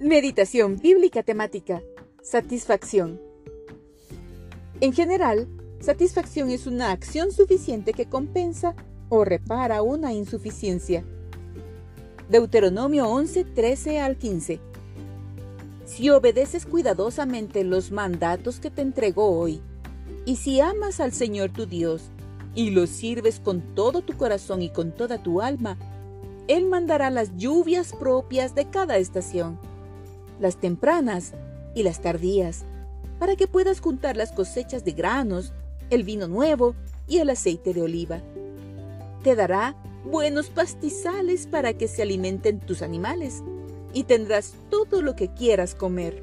Meditación bíblica temática. Satisfacción. En general, satisfacción es una acción suficiente que compensa o repara una insuficiencia. Deuteronomio 11, 13 al 15. Si obedeces cuidadosamente los mandatos que te entregó hoy, y si amas al Señor tu Dios, y lo sirves con todo tu corazón y con toda tu alma, Él mandará las lluvias propias de cada estación las tempranas y las tardías, para que puedas juntar las cosechas de granos, el vino nuevo y el aceite de oliva. Te dará buenos pastizales para que se alimenten tus animales, y tendrás todo lo que quieras comer.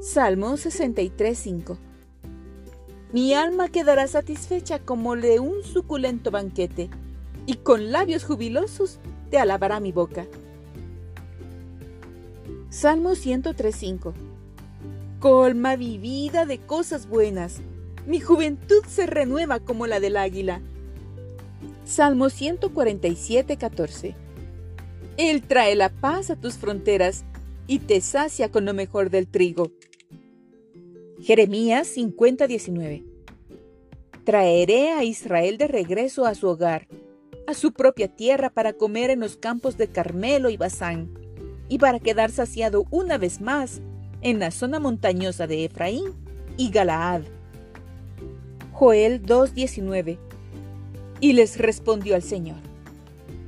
Salmo 63.5 Mi alma quedará satisfecha como de un suculento banquete, y con labios jubilosos te alabará mi boca. Salmo 103.5 Colma mi vida de cosas buenas. Mi juventud se renueva como la del águila. Salmo 147.14 Él trae la paz a tus fronteras y te sacia con lo mejor del trigo. Jeremías 50.19 Traeré a Israel de regreso a su hogar, a su propia tierra para comer en los campos de Carmelo y Basán y para quedar saciado una vez más en la zona montañosa de Efraín y Galaad. Joel 2.19 Y les respondió al Señor,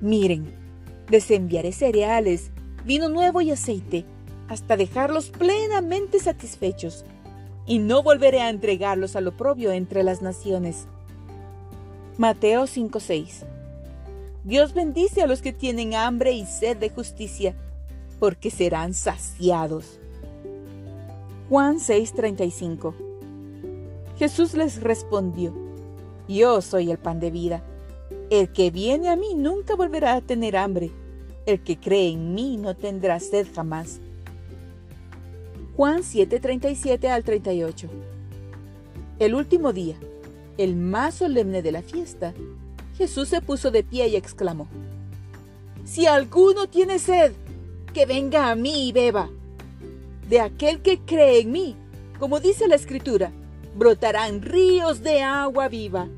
Miren, les enviaré cereales, vino nuevo y aceite, hasta dejarlos plenamente satisfechos, y no volveré a entregarlos al oprobio entre las naciones. Mateo 5:6 Dios bendice a los que tienen hambre y sed de justicia, porque serán saciados. Juan 6:35 Jesús les respondió, Yo soy el pan de vida. El que viene a mí nunca volverá a tener hambre. El que cree en mí no tendrá sed jamás. Juan 7:37 al 38 El último día, el más solemne de la fiesta, Jesús se puso de pie y exclamó, Si alguno tiene sed, que venga a mí y beba. De aquel que cree en mí, como dice la Escritura, brotarán ríos de agua viva.